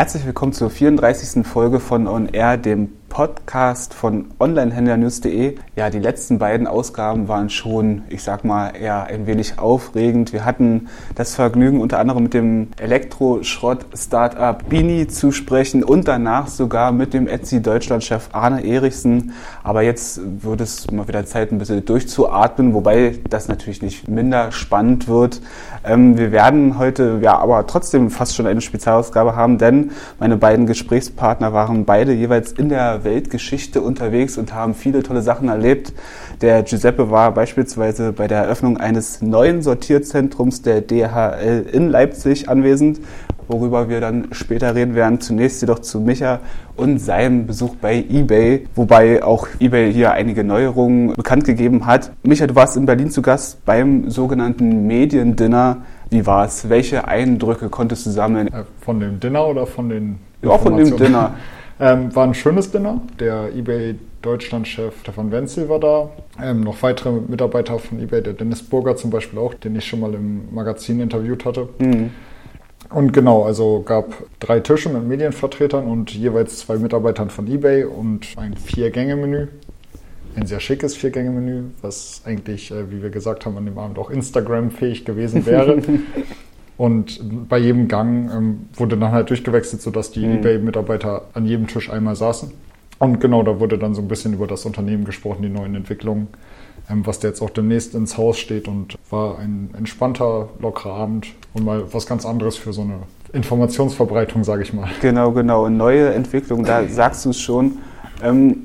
Herzlich willkommen zur 34. Folge von On Air, dem Podcast von Onlinehändlernews.de. Ja, die letzten beiden Ausgaben waren schon, ich sag mal, eher ein wenig aufregend. Wir hatten das Vergnügen, unter anderem mit dem Elektroschrott-Startup Bini zu sprechen und danach sogar mit dem Etsy Deutschland-Chef Arne Erichsen. Aber jetzt wird es mal wieder Zeit, ein bisschen durchzuatmen, wobei das natürlich nicht minder spannend wird. Ähm, wir werden heute ja aber trotzdem fast schon eine Spezialausgabe haben, denn meine beiden Gesprächspartner waren beide jeweils in der Weltgeschichte unterwegs und haben viele tolle Sachen erlebt. Der Giuseppe war beispielsweise bei der Eröffnung eines neuen Sortierzentrums der DHL in Leipzig anwesend, worüber wir dann später reden werden. Zunächst jedoch zu Micha und seinem Besuch bei eBay, wobei auch eBay hier einige Neuerungen bekannt gegeben hat. Micha, du warst in Berlin zu Gast beim sogenannten Mediendinner. Wie war es? Welche Eindrücke konntest du sammeln? Äh, von dem Dinner oder von den Ja, von dem Dinner. Ähm, war ein schönes Dinner. Der eBay Deutschland-Chef Stefan Wenzel war da. Ähm, noch weitere Mitarbeiter von eBay, der Dennis Burger zum Beispiel auch, den ich schon mal im Magazin interviewt hatte. Mhm. Und genau, also gab drei Tische mit Medienvertretern und jeweils zwei Mitarbeitern von eBay und ein Vier-Gänge-Menü. Ein sehr schickes Vier-Gänge-Menü, was eigentlich, äh, wie wir gesagt haben, an dem Abend auch Instagram-fähig gewesen wäre. Und bei jedem Gang ähm, wurde dann halt durchgewechselt, sodass die mhm. eBay-Mitarbeiter an jedem Tisch einmal saßen. Und genau, da wurde dann so ein bisschen über das Unternehmen gesprochen, die neuen Entwicklungen, ähm, was da jetzt auch demnächst ins Haus steht. Und war ein entspannter, lockerer Abend und mal was ganz anderes für so eine Informationsverbreitung, sage ich mal. Genau, genau. Und neue Entwicklungen, da sagst du es schon. Ähm,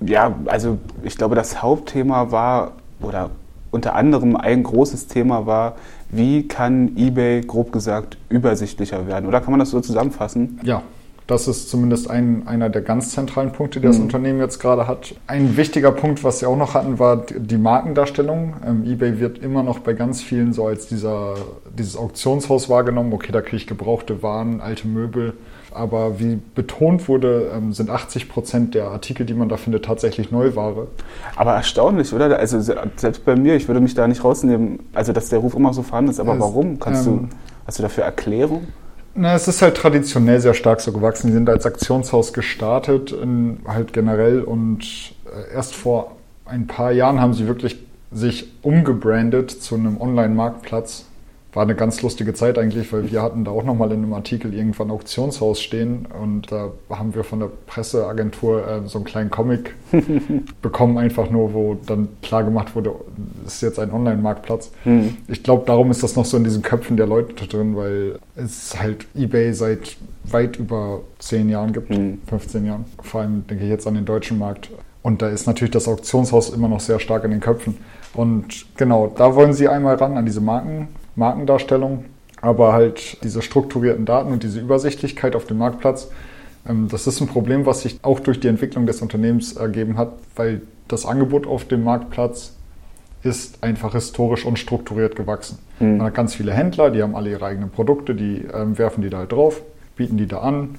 ja, also ich glaube, das Hauptthema war, oder unter anderem ein großes Thema war, wie kann eBay, grob gesagt, übersichtlicher werden? Oder kann man das so zusammenfassen? Ja, das ist zumindest ein, einer der ganz zentralen Punkte, die das mhm. Unternehmen jetzt gerade hat. Ein wichtiger Punkt, was sie auch noch hatten, war die Markendarstellung. Ähm, eBay wird immer noch bei ganz vielen so als dieser, dieses Auktionshaus wahrgenommen. Okay, da kriege ich gebrauchte Waren, alte Möbel aber wie betont wurde, ähm, sind 80 Prozent der Artikel, die man da findet, tatsächlich Neuware. Aber erstaunlich, oder? Also selbst bei mir, ich würde mich da nicht rausnehmen, also dass der Ruf immer so vorhanden ist, aber es, warum? Kannst ähm, du, hast du dafür Erklärung? Na, es ist halt traditionell sehr stark so gewachsen. Die sind als Aktionshaus gestartet, in, halt generell und äh, erst vor ein paar Jahren haben sie wirklich sich umgebrandet zu einem Online-Marktplatz war eine ganz lustige Zeit eigentlich, weil wir hatten da auch nochmal in einem Artikel irgendwann Auktionshaus stehen und da haben wir von der Presseagentur äh, so einen kleinen Comic bekommen, einfach nur, wo dann klar gemacht wurde, es ist jetzt ein Online-Marktplatz. Mhm. Ich glaube, darum ist das noch so in diesen Köpfen der Leute drin, weil es halt eBay seit weit über zehn Jahren gibt, mhm. 15 Jahren. Vor allem denke ich jetzt an den deutschen Markt. Und da ist natürlich das Auktionshaus immer noch sehr stark in den Köpfen. Und genau, da wollen sie einmal ran an diese Marken, Markendarstellung, aber halt diese strukturierten Daten und diese Übersichtlichkeit auf dem Marktplatz, ähm, das ist ein Problem, was sich auch durch die Entwicklung des Unternehmens ergeben hat, weil das Angebot auf dem Marktplatz ist einfach historisch unstrukturiert gewachsen. Mhm. Man hat ganz viele Händler, die haben alle ihre eigenen Produkte, die ähm, werfen die da halt drauf, bieten die da an.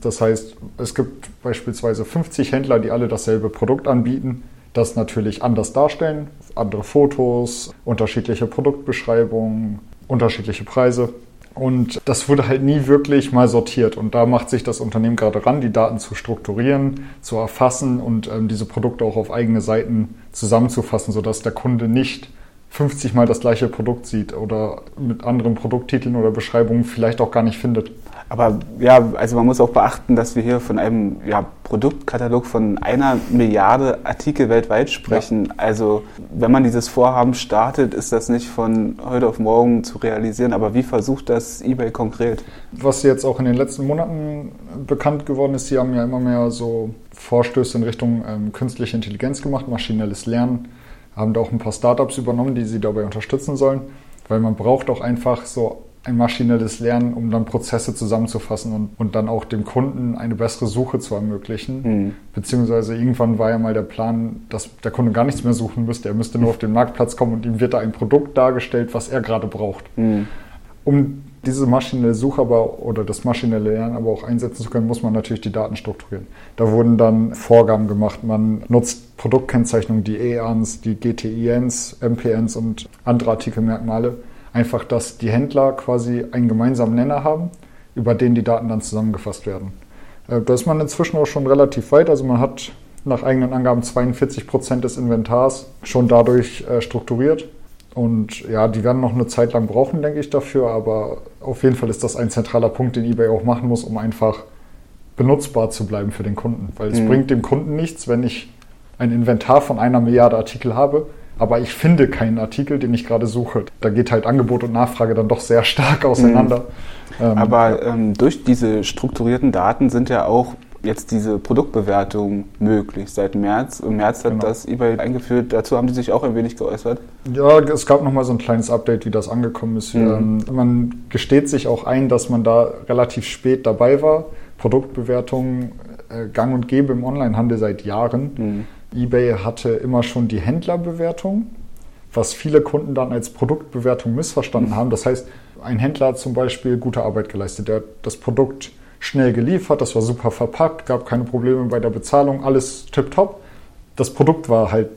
Das heißt, es gibt beispielsweise 50 Händler, die alle dasselbe Produkt anbieten das natürlich anders darstellen. Andere Fotos, unterschiedliche Produktbeschreibungen, unterschiedliche Preise. Und das wurde halt nie wirklich mal sortiert. Und da macht sich das Unternehmen gerade ran, die Daten zu strukturieren, zu erfassen und ähm, diese Produkte auch auf eigene Seiten zusammenzufassen, sodass der Kunde nicht 50 Mal das gleiche Produkt sieht oder mit anderen Produkttiteln oder Beschreibungen vielleicht auch gar nicht findet. Aber ja, also man muss auch beachten, dass wir hier von einem ja, Produktkatalog von einer Milliarde Artikel weltweit sprechen. Ja. Also wenn man dieses Vorhaben startet, ist das nicht von heute auf morgen zu realisieren. Aber wie versucht das eBay konkret? Was jetzt auch in den letzten Monaten bekannt geworden ist, sie haben ja immer mehr so Vorstöße in Richtung ähm, künstliche Intelligenz gemacht, maschinelles Lernen, haben da auch ein paar Startups übernommen, die sie dabei unterstützen sollen. Weil man braucht auch einfach so ein maschinelles Lernen, um dann Prozesse zusammenzufassen und, und dann auch dem Kunden eine bessere Suche zu ermöglichen. Mhm. Beziehungsweise irgendwann war ja mal der Plan, dass der Kunde gar nichts mehr suchen müsste. Er müsste nur auf den Marktplatz kommen und ihm wird da ein Produkt dargestellt, was er gerade braucht. Mhm. Um diese maschinelle Suche aber oder das maschinelle Lernen aber auch einsetzen zu können, muss man natürlich die Daten strukturieren. Da wurden dann Vorgaben gemacht. Man nutzt Produktkennzeichnungen, die EANs, die GTINs, MPNs und andere Artikelmerkmale Einfach, dass die Händler quasi einen gemeinsamen Nenner haben, über den die Daten dann zusammengefasst werden. Äh, da ist man inzwischen auch schon relativ weit. Also man hat nach eigenen Angaben 42 Prozent des Inventars schon dadurch äh, strukturiert. Und ja, die werden noch eine Zeit lang brauchen, denke ich, dafür. Aber auf jeden Fall ist das ein zentraler Punkt, den eBay auch machen muss, um einfach benutzbar zu bleiben für den Kunden. Weil es mhm. bringt dem Kunden nichts, wenn ich ein Inventar von einer Milliarde Artikel habe, aber ich finde keinen Artikel, den ich gerade suche. Da geht halt Angebot und Nachfrage dann doch sehr stark auseinander. Mhm. Ähm, aber ähm, durch diese strukturierten Daten sind ja auch jetzt diese Produktbewertung möglich seit März. Im März hat genau. das eBay eingeführt. Dazu haben die sich auch ein wenig geäußert. Ja, es gab nochmal so ein kleines Update, wie das angekommen ist. Mhm. Ähm, man gesteht sich auch ein, dass man da relativ spät dabei war. Produktbewertung äh, gang und gäbe im Onlinehandel seit Jahren. Mhm eBay hatte immer schon die Händlerbewertung, was viele Kunden dann als Produktbewertung missverstanden haben. Das heißt, ein Händler hat zum Beispiel gute Arbeit geleistet. Der hat das Produkt schnell geliefert, das war super verpackt, gab keine Probleme bei der Bezahlung, alles tipptopp. Das Produkt war halt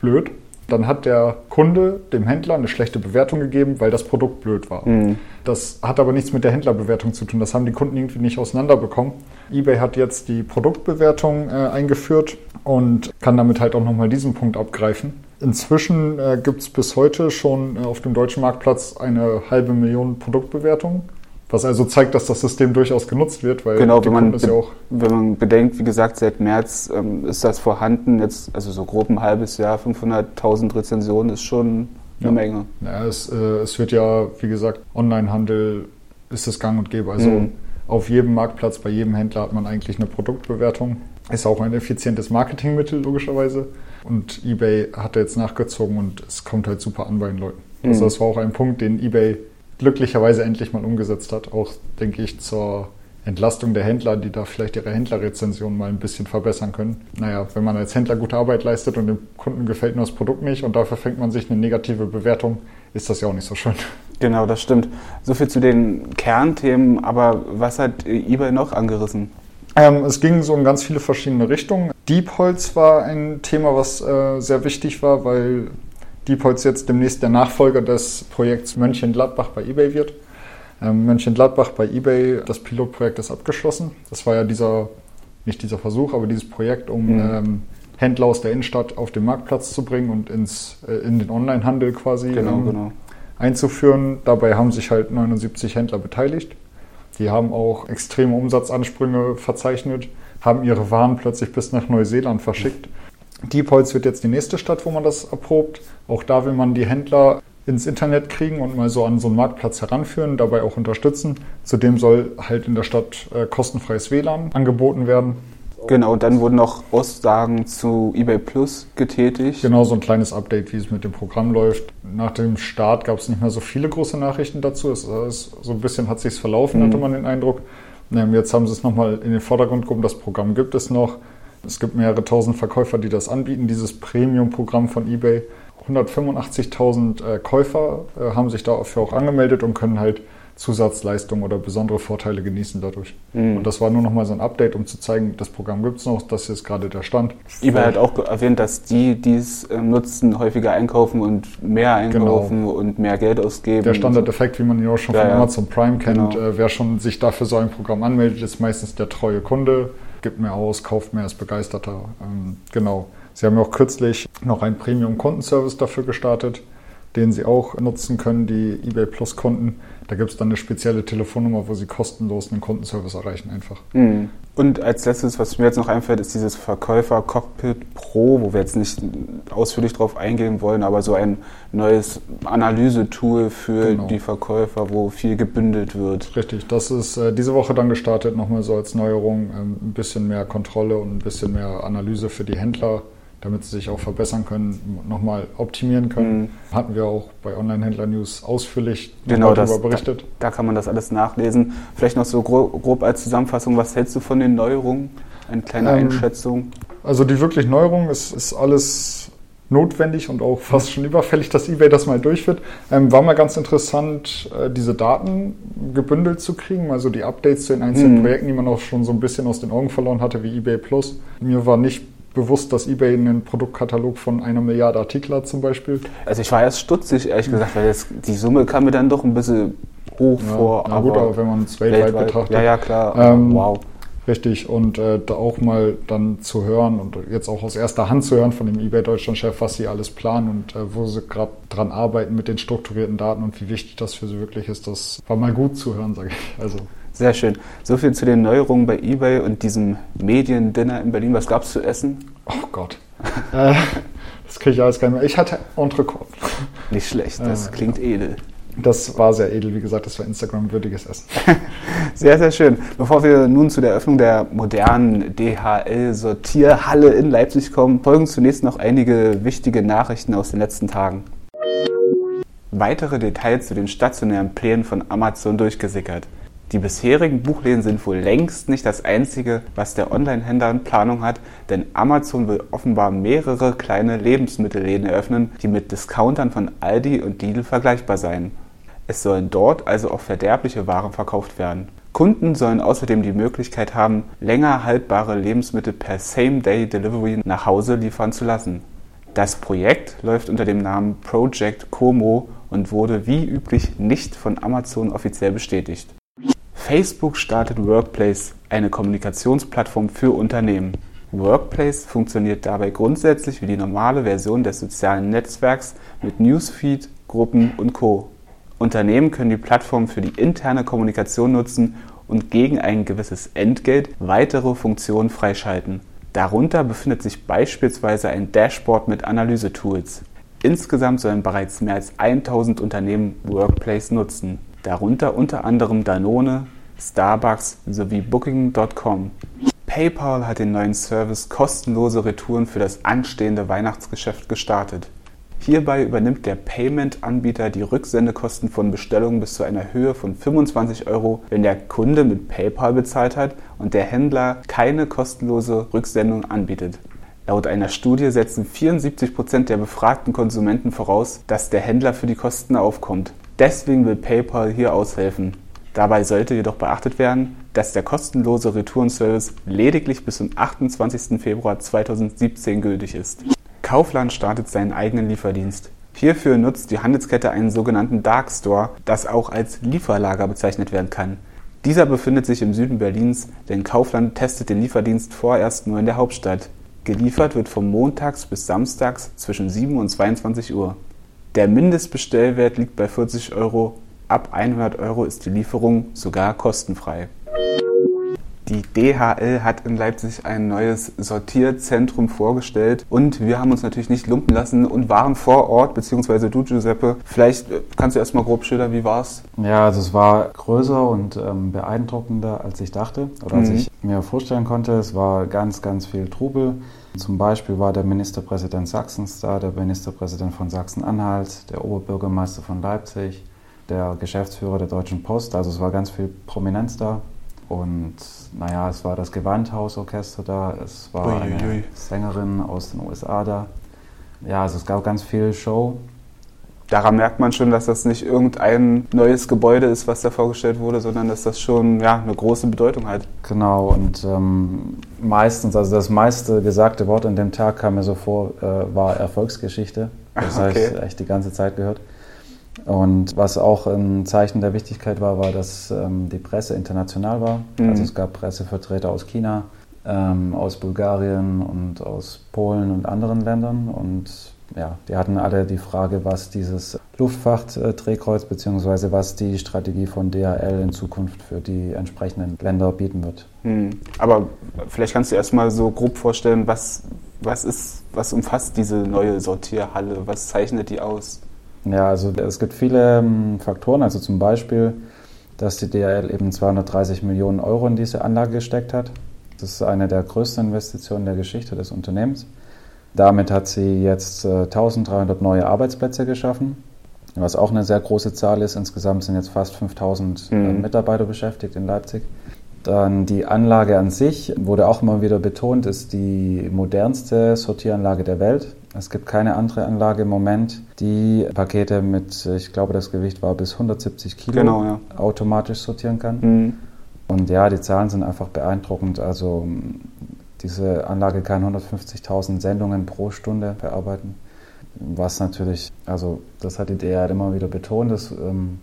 blöd. Dann hat der Kunde dem Händler eine schlechte Bewertung gegeben, weil das Produkt blöd war. Mhm. Das hat aber nichts mit der Händlerbewertung zu tun. Das haben die Kunden irgendwie nicht auseinanderbekommen. eBay hat jetzt die Produktbewertung äh, eingeführt und kann damit halt auch nochmal diesen Punkt abgreifen. Inzwischen äh, gibt es bis heute schon äh, auf dem deutschen Marktplatz eine halbe Million Produktbewertungen. Was also zeigt, dass das System durchaus genutzt wird, weil genau, wenn man, ja auch wenn man bedenkt, wie gesagt, seit März ähm, ist das vorhanden, jetzt also so grob ein halbes Jahr, 500.000 Rezensionen ist schon eine ja. Menge. Ja, es, äh, es wird ja, wie gesagt, Onlinehandel ist es gang und gäbe. Also mhm. auf jedem Marktplatz, bei jedem Händler hat man eigentlich eine Produktbewertung. Ist auch ein effizientes Marketingmittel, logischerweise. Und eBay hat jetzt nachgezogen und es kommt halt super an bei den Leuten. Also mhm. Also das war auch ein Punkt, den eBay glücklicherweise endlich mal umgesetzt hat. Auch, denke ich, zur Entlastung der Händler, die da vielleicht ihre Händlerrezension mal ein bisschen verbessern können. Naja, wenn man als Händler gute Arbeit leistet und dem Kunden gefällt nur das Produkt nicht und dafür fängt man sich eine negative Bewertung, ist das ja auch nicht so schön. Genau, das stimmt. So viel zu den Kernthemen, aber was hat eBay noch angerissen? Ähm, es ging so in ganz viele verschiedene Richtungen. Diebholz war ein Thema, was äh, sehr wichtig war, weil Diepholz jetzt demnächst der Nachfolger des Projekts Mönchengladbach bei eBay wird. Ähm, Mönchengladbach bei eBay, das Pilotprojekt ist abgeschlossen. Das war ja dieser, nicht dieser Versuch, aber dieses Projekt, um mhm. ähm, Händler aus der Innenstadt auf den Marktplatz zu bringen und ins, äh, in den Onlinehandel quasi genau, ähm, genau. einzuführen. Dabei haben sich halt 79 Händler beteiligt. Die haben auch extreme Umsatzansprünge verzeichnet, haben ihre Waren plötzlich bis nach Neuseeland verschickt. Diepholz wird jetzt die nächste Stadt, wo man das erprobt. Auch da will man die Händler ins Internet kriegen und mal so an so einen Marktplatz heranführen, dabei auch unterstützen. Zudem soll halt in der Stadt äh, kostenfreies WLAN angeboten werden. Genau, und dann wurden noch Aussagen zu eBay Plus getätigt. Genau, so ein kleines Update, wie es mit dem Programm läuft. Nach dem Start gab es nicht mehr so viele große Nachrichten dazu. Es, es, so ein bisschen hat sich verlaufen, mhm. hatte man den Eindruck. Jetzt haben sie es nochmal in den Vordergrund gehoben. Das Programm gibt es noch. Es gibt mehrere tausend Verkäufer, die das anbieten, dieses Premium-Programm von eBay. 185.000 äh, Käufer äh, haben sich dafür auch angemeldet und können halt Zusatzleistungen oder besondere Vorteile genießen dadurch. Mhm. Und das war nur noch mal so ein Update, um zu zeigen, das Programm gibt es noch, das ist gerade der Stand. eBay hat auch erwähnt, dass die, die es äh, nutzen, häufiger einkaufen und mehr einkaufen genau. und mehr Geld ausgeben. Der Standardeffekt, wie man ihn auch schon ja, von Amazon Prime kennt, genau. äh, wer schon sich dafür so ein Programm anmeldet, ist meistens der treue Kunde gibt mehr aus, kauft mehr, ist begeisterter. Ähm, genau. Sie haben ja auch kürzlich noch einen Premium-Kundenservice dafür gestartet, den Sie auch nutzen können, die eBay Plus Kunden. Da gibt es dann eine spezielle Telefonnummer, wo Sie kostenlos einen Kundenservice erreichen einfach. Mhm. Und als letztes, was mir jetzt noch einfällt, ist dieses Verkäufer Cockpit Pro, wo wir jetzt nicht ausführlich drauf eingehen wollen, aber so ein neues Analysetool für genau. die Verkäufer, wo viel gebündelt wird. Richtig, das ist äh, diese Woche dann gestartet, nochmal so als Neuerung, ähm, ein bisschen mehr Kontrolle und ein bisschen mehr Analyse für die Händler damit sie sich auch verbessern können, nochmal optimieren können. Mhm. Hatten wir auch bei Online-Händler-News ausführlich genau, darüber berichtet. Da, da, kann man das alles nachlesen. Vielleicht noch so grob, grob, als Zusammenfassung, was hältst du von den Neuerungen? Eine kleine ähm, Einschätzung. Also die wirklich Neuerung ist, ist alles notwendig und auch fast schon überfällig, dass eBay das mal durchführt. Ähm, war mal ganz interessant, äh, diese Daten gebündelt zu kriegen, also die Updates zu den einzelnen mhm. Projekten, die man auch schon so ein bisschen aus den Augen verloren hatte, wie eBay Plus. Mir war nicht bewusst, dass eBay einen Produktkatalog von einer Milliarde Artikel hat zum Beispiel? Also ich war erst stutzig, ehrlich gesagt, weil das, die Summe kam mir dann doch ein bisschen hoch Ja, vor. na gut, aber wenn man es weltweit, betrachtet. Ja, ja, klar. Ähm, wow. Richtig, und äh, da auch mal dann zu hören und jetzt auch aus erster Hand zu hören von dem eBay Deutschland-Chef, was sie alles planen und äh, wo sie gerade dran arbeiten mit den strukturierten Daten und wie wichtig das für sie wirklich ist, das war mal gut zu hören, sage ich. Also Sehr schön. So viel zu den Neuerungen bei eBay und diesem Mediendinner in Berlin. Was gab es zu essen? Oh Gott. äh, das kriege ich alles gar nicht mehr. Ich hatte Entrecote. Nicht schlecht, das Äh, klingt edel. Das war sehr edel, wie gesagt, das war Instagram-würdiges Essen. Sehr, sehr schön. Bevor wir nun zu der Eröffnung der modernen DHL-Sortierhalle in Leipzig kommen, folgen zunächst noch einige wichtige Nachrichten aus den letzten Tagen. Weitere Details zu den stationären Plänen von Amazon durchgesickert. Die bisherigen Buchläden sind wohl längst nicht das einzige, was der Online-Händler in Planung hat, denn Amazon will offenbar mehrere kleine Lebensmittelläden eröffnen, die mit Discountern von Aldi und Lidl vergleichbar seien. Es sollen dort also auch verderbliche Waren verkauft werden. Kunden sollen außerdem die Möglichkeit haben, länger haltbare Lebensmittel per Same-Day-Delivery nach Hause liefern zu lassen. Das Projekt läuft unter dem Namen Project Como und wurde wie üblich nicht von Amazon offiziell bestätigt. Facebook startet Workplace, eine Kommunikationsplattform für Unternehmen. Workplace funktioniert dabei grundsätzlich wie die normale Version des sozialen Netzwerks mit Newsfeed, Gruppen und Co. Unternehmen können die Plattform für die interne Kommunikation nutzen und gegen ein gewisses Entgelt weitere Funktionen freischalten. Darunter befindet sich beispielsweise ein Dashboard mit Analysetools. Insgesamt sollen bereits mehr als 1000 Unternehmen Workplace nutzen, darunter unter anderem Danone, Starbucks sowie Booking.com. PayPal hat den neuen Service kostenlose Retouren für das anstehende Weihnachtsgeschäft gestartet. Hierbei übernimmt der Payment-Anbieter die Rücksendekosten von Bestellungen bis zu einer Höhe von 25 Euro, wenn der Kunde mit PayPal bezahlt hat und der Händler keine kostenlose Rücksendung anbietet. Laut einer Studie setzen 74 Prozent der befragten Konsumenten voraus, dass der Händler für die Kosten aufkommt. Deswegen will PayPal hier aushelfen. Dabei sollte jedoch beachtet werden, dass der kostenlose Retourenservice lediglich bis zum 28. Februar 2017 gültig ist. Kaufland startet seinen eigenen Lieferdienst. Hierfür nutzt die Handelskette einen sogenannten Dark Store, das auch als Lieferlager bezeichnet werden kann. Dieser befindet sich im Süden Berlins, denn Kaufland testet den Lieferdienst vorerst nur in der Hauptstadt. Geliefert wird von montags bis samstags zwischen 7 und 22 Uhr. Der Mindestbestellwert liegt bei 40 Euro, ab 100 Euro ist die Lieferung sogar kostenfrei. Die DHL hat in Leipzig ein neues Sortierzentrum vorgestellt und wir haben uns natürlich nicht lumpen lassen und waren vor Ort, beziehungsweise du Giuseppe. Vielleicht äh, kannst du erstmal grob schildern, wie war's? Ja, also es war größer und ähm, beeindruckender, als ich dachte oder als Mhm. ich mir vorstellen konnte. Es war ganz, ganz viel Trubel. Zum Beispiel war der Ministerpräsident Sachsens da, der Ministerpräsident von Sachsen-Anhalt, der Oberbürgermeister von Leipzig, der Geschäftsführer der Deutschen Post. Also es war ganz viel Prominenz da. Und naja, es war das Gewandhausorchester da, es war Uiuiui. eine Sängerin aus den USA da. Ja, also es gab ganz viel Show. Daran merkt man schon, dass das nicht irgendein neues Gebäude ist, was da vorgestellt wurde, sondern dass das schon ja, eine große Bedeutung hat. Genau, und ähm, meistens, also das meiste gesagte Wort an dem Tag kam mir so vor, äh, war Erfolgsgeschichte. Das Ah, habe okay. ich echt die ganze Zeit gehört. Und was auch ein Zeichen der Wichtigkeit war, war, dass ähm, die Presse international war. Mhm. Also es gab Pressevertreter aus China, ähm, aus Bulgarien und aus Polen und anderen Ländern. Und ja, die hatten alle die Frage, was dieses Luftfrachtdrehkreuz bzw. was die Strategie von DHL in Zukunft für die entsprechenden Länder bieten wird. Hm. Aber vielleicht kannst du erstmal so grob vorstellen, was, was ist, was umfasst diese neue Sortierhalle? Was zeichnet die aus? Ja, also es gibt viele ähm, Faktoren, also zum Beispiel, dass die DHL eben 230 Millionen Euro in diese Anlage gesteckt hat. Das ist eine der größten Investitionen der Geschichte des Unternehmens. Damit hat sie jetzt äh, 1300 neue Arbeitsplätze geschaffen, was auch eine sehr große Zahl ist. Insgesamt sind jetzt fast 5000 äh, Mhm. Mitarbeiter beschäftigt in Leipzig. Dann die Anlage an sich, wurde auch immer wieder betont, ist die modernste Sortieranlage der Welt. Es gibt keine andere Anlage im Moment, die Pakete mit, ich glaube, das Gewicht war bis 170 Kilo Genau, ja. automatisch sortieren kann. Hm. Und ja, die Zahlen sind einfach beeindruckend. Also m, diese Anlage kann 150.000 Sendungen pro Stunde verarbeiten. Was natürlich, also das hat die DHL immer wieder betont, das ähm,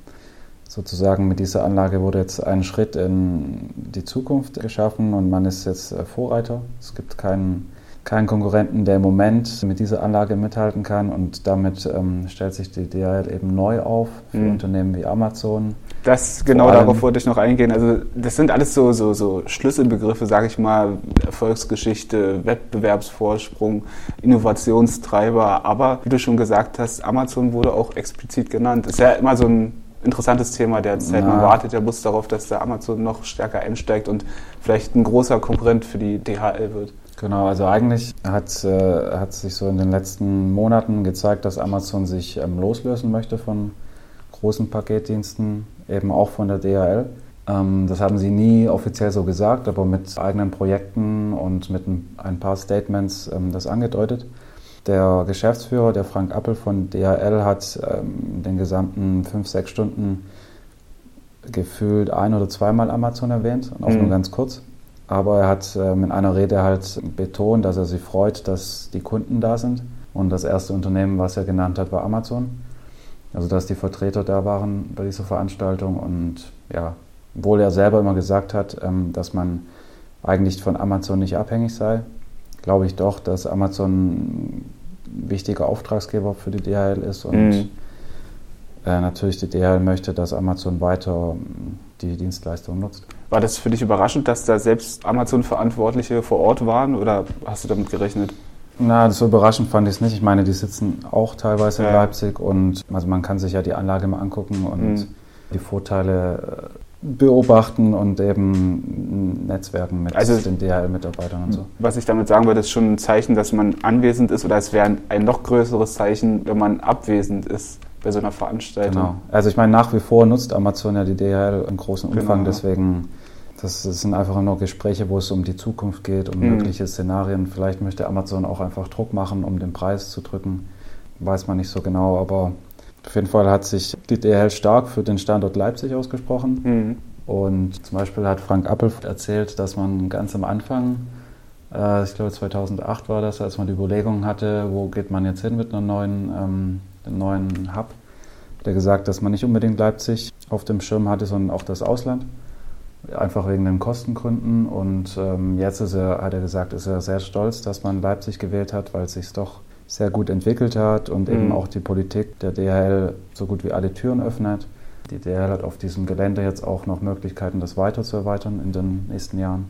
sozusagen mit dieser Anlage wurde jetzt ein Schritt in die Zukunft geschaffen und man ist jetzt Vorreiter. Es gibt keinen keinen Konkurrenten, der im Moment mit dieser Anlage mithalten kann und damit ähm, stellt sich die DHL eben neu auf für mhm. Unternehmen wie Amazon. Das genau darauf wollte ich noch eingehen. Also das sind alles so, so, so Schlüsselbegriffe, sage ich mal, Erfolgsgeschichte, Wettbewerbsvorsprung, Innovationstreiber. Aber wie du schon gesagt hast, Amazon wurde auch explizit genannt. Das ist ja immer so ein interessantes Thema derzeit. Man wartet ja bloß darauf, dass der Amazon noch stärker einsteigt und vielleicht ein großer Konkurrent für die DHL wird. Genau, also eigentlich hat, äh, hat sich so in den letzten Monaten gezeigt, dass Amazon sich ähm, loslösen möchte von großen Paketdiensten, eben auch von der DHL. Ähm, das haben sie nie offiziell so gesagt, aber mit eigenen Projekten und mit ein, paar Statements ähm, das angedeutet. Der Geschäftsführer, der Frank Appel von DHL, hat ähm, den gesamten fünf, sechs Stunden gefühlt ein- oder zweimal Amazon erwähnt und auch mhm. nur ganz kurz. Aber er hat ähm, in einer Rede halt betont, dass er sich freut, dass die Kunden da sind. Und das erste Unternehmen, was er genannt hat, war Amazon. Also dass die Vertreter da waren bei dieser Veranstaltung. Und ja, obwohl er selber immer gesagt hat, ähm, dass man eigentlich von Amazon nicht abhängig sei, glaube ich doch, dass Amazon ein wichtiger Auftragsgeber für die DHL ist und mhm. Äh, natürlich die DHL möchte, dass Amazon weiter die Dienstleistung nutzt. War das für dich überraschend, dass da selbst Amazon-Verantwortliche vor Ort waren oder hast du damit gerechnet? Na, so überraschend fand ich es nicht. Ich meine, die sitzen auch teilweise in Leipzig und also man kann sich ja die Anlage mal angucken und mhm. die Vorteile äh, beobachten und eben Netzwerken mit also, den DHL-Mitarbeitern und so. Was ich damit sagen würde, ist schon ein Zeichen, dass man anwesend ist oder es wäre ein noch größeres Zeichen, wenn man abwesend ist bei so einer Veranstaltung. Genau. Also ich meine, nach wie vor nutzt Amazon ja die DHL im großen Umfang, genau. deswegen das, sind einfach nur Gespräche, wo es um die Zukunft geht, um mhm. mögliche Szenarien. Vielleicht möchte Amazon auch einfach Druck machen, um den Preis zu drücken. Weiß man nicht so genau, aber auf jeden Fall hat sich die DHL stark für den Standort Leipzig ausgesprochen. Mhm. Und zum Beispiel hat Frank Appel erzählt, dass man ganz am Anfang, äh, ich glaube 2008 war das, als man die Überlegungen hatte, wo geht man jetzt hin mit einer neuen, einem neuen Hub, hat er gesagt, dass man nicht unbedingt Leipzig auf dem Schirm hatte, sondern auch das Ausland einfach wegen den Kostengründen. Und ähm, jetzt ist er, hat er gesagt, ist er sehr stolz, dass man Leipzig gewählt hat, weil es sich doch sehr gut entwickelt hat und mhm. eben auch die Politik der DHL so gut wie alle Türen öffnet. Die DHL hat auf diesem Gelände jetzt auch noch Möglichkeiten, das weiter zu erweitern in den nächsten Jahren.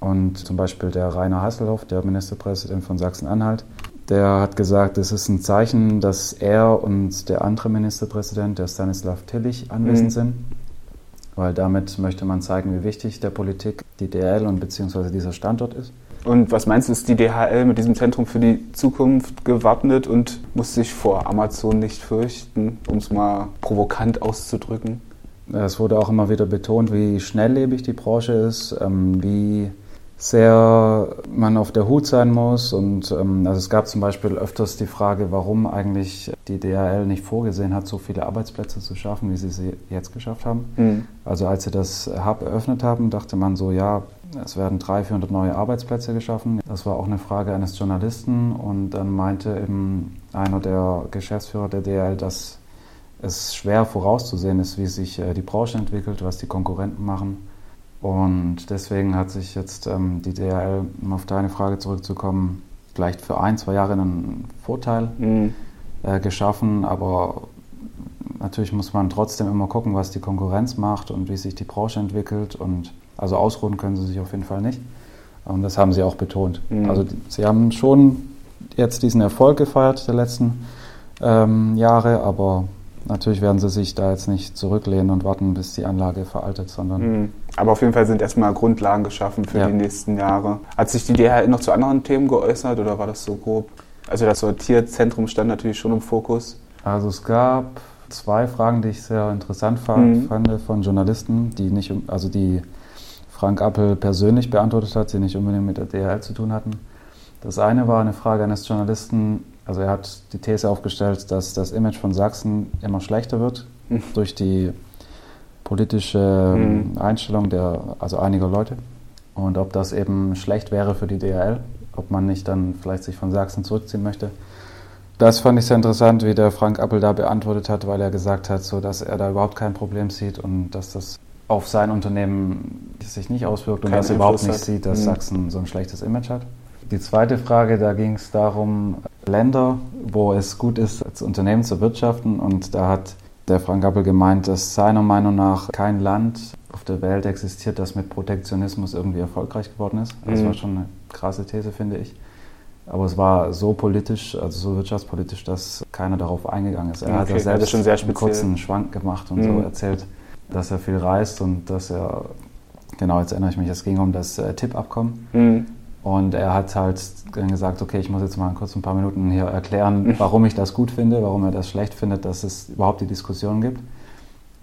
Und zum Beispiel der Rainer Hasselhoff, der Ministerpräsident von Sachsen-Anhalt, der hat gesagt, es ist ein Zeichen, dass er und der andere Ministerpräsident, der Stanislav Tillich, anwesend mhm. sind weil damit möchte man zeigen, wie wichtig der Politik die DHL und beziehungsweise dieser Standort ist. Und was meinst du, ist die DHL mit diesem Zentrum für die Zukunft gewappnet und muss sich vor Amazon nicht fürchten, um es mal provokant auszudrücken? Es wurde auch immer wieder betont, wie schnelllebig die Branche ist, ähm, wie sehr man auf der Hut sein muss. Und ähm, also es gab zum Beispiel öfters die Frage, warum eigentlich die DHL nicht vorgesehen hat, so viele Arbeitsplätze zu schaffen, wie sie sie jetzt geschafft haben. Mhm. Also als sie das Hub eröffnet haben, dachte man so, ja, es werden 300, 400 neue Arbeitsplätze geschaffen. Das war auch eine Frage eines Journalisten und dann meinte eben einer der Geschäftsführer der DHL, dass es schwer vorauszusehen ist, wie sich äh, die Branche entwickelt, was die Konkurrenten machen. Und deswegen hat sich jetzt ähm, die DHL, um auf deine Frage zurückzukommen, vielleicht für ein, zwei Jahre einen Vorteil mhm. äh, geschaffen, aber natürlich muss man trotzdem immer gucken, was die Konkurrenz macht und wie sich die Branche entwickelt. Und also ausruhen können sie sich auf jeden Fall nicht. Und das haben sie auch betont. Mhm. Also sie haben schon jetzt diesen Erfolg gefeiert der letzten ähm, Jahre, aber Natürlich werden sie sich da jetzt nicht zurücklehnen und warten, bis die Anlage veraltet, sondern. Mhm. Aber auf jeden Fall sind erstmal Grundlagen geschaffen für ja. die nächsten Jahre. Hat sich die DHL noch zu anderen Themen geäußert oder war das so grob? Also das Sortierzentrum stand natürlich schon im Fokus. Also es gab zwei Fragen, die ich sehr interessant fand, mhm. fand von Journalisten, die nicht, also die Frank Appel persönlich beantwortet hat, die nicht unbedingt mit der DHL zu tun hatten. Das eine war eine Frage eines Journalisten, also er hat die These aufgestellt, dass das Image von Sachsen immer schlechter wird mhm. durch die politische mhm. Einstellung der, also einiger Leute. Und ob das eben schlecht wäre für die DHL, ob man nicht dann vielleicht sich von Sachsen zurückziehen möchte. Das fand ich sehr interessant, wie der Frank Appel da beantwortet hat, weil er gesagt hat, so dass er da überhaupt kein Problem sieht und dass das auf sein Unternehmen sich nicht auswirkt und dass er überhaupt nicht hat. sieht, dass mhm. Sachsen so ein schlechtes Image hat. Die zweite Frage, da ging es darum, Länder, wo es gut ist, als Unternehmen zu wirtschaften. Und da hat der Frank Appel gemeint, dass seiner Meinung nach kein Land auf der Welt existiert, das mit Protektionismus irgendwie erfolgreich geworden ist. Das mhm. war schon eine krasse These, finde ich. Aber es war so politisch, also so wirtschaftspolitisch, dass keiner darauf eingegangen ist. Er okay, hat ja selbst schon sehr einen kurzen Schwank gemacht und mhm. so erzählt, dass er viel reist und dass er, genau, jetzt erinnere ich mich, es ging um das äh, Tippabkommen. Mhm. Und er hat halt dann gesagt, okay, ich muss jetzt mal kurz ein paar Minuten hier erklären, warum ich das gut finde, warum er das schlecht findet, dass es überhaupt die Diskussion gibt.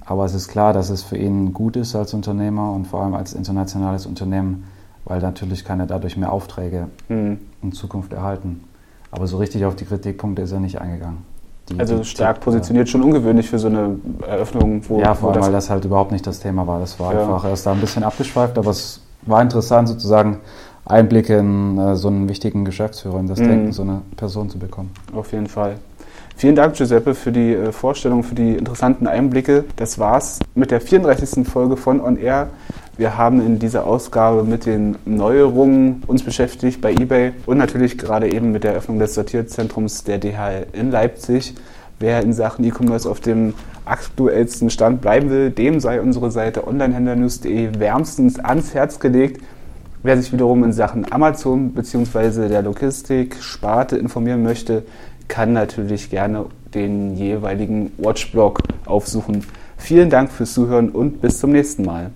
Aber es ist klar, dass es für ihn gut ist als Unternehmer und vor allem als internationales Unternehmen, weil natürlich kann er dadurch mehr Aufträge mhm. in Zukunft erhalten. Aber so richtig auf die Kritikpunkte ist er nicht eingegangen. Die, also stark Tipp, positioniert, schon ungewöhnlich für so eine Eröffnung. Wo, ja, vor allem, weil das halt überhaupt nicht das Thema war. Das war ja. einfach erst da ein bisschen abgeschweift, aber es war interessant sozusagen Einblicke in äh, so einen wichtigen Geschäftsführer, in das mhm. Denken so eine Person zu bekommen. Auf jeden Fall. Vielen Dank, Giuseppe, für die äh, Vorstellung, für die interessanten Einblicke. Das war's mit der 34. Folge von On Air. Wir haben in dieser Ausgabe mit den Neuerungen uns beschäftigt bei eBay und natürlich gerade eben mit der Eröffnung des Sortierzentrums der DHL in Leipzig. Wer in Sachen E-Commerce auf dem aktuellsten Stand bleiben will, dem sei unsere Seite onlinehändlernews.de wärmstens ans Herz gelegt. Wer sich wiederum in Sachen Amazon bzw. der Logistik-Sparte informieren möchte, kann natürlich gerne den jeweiligen Watchblog aufsuchen. Vielen Dank fürs Zuhören und bis zum nächsten Mal.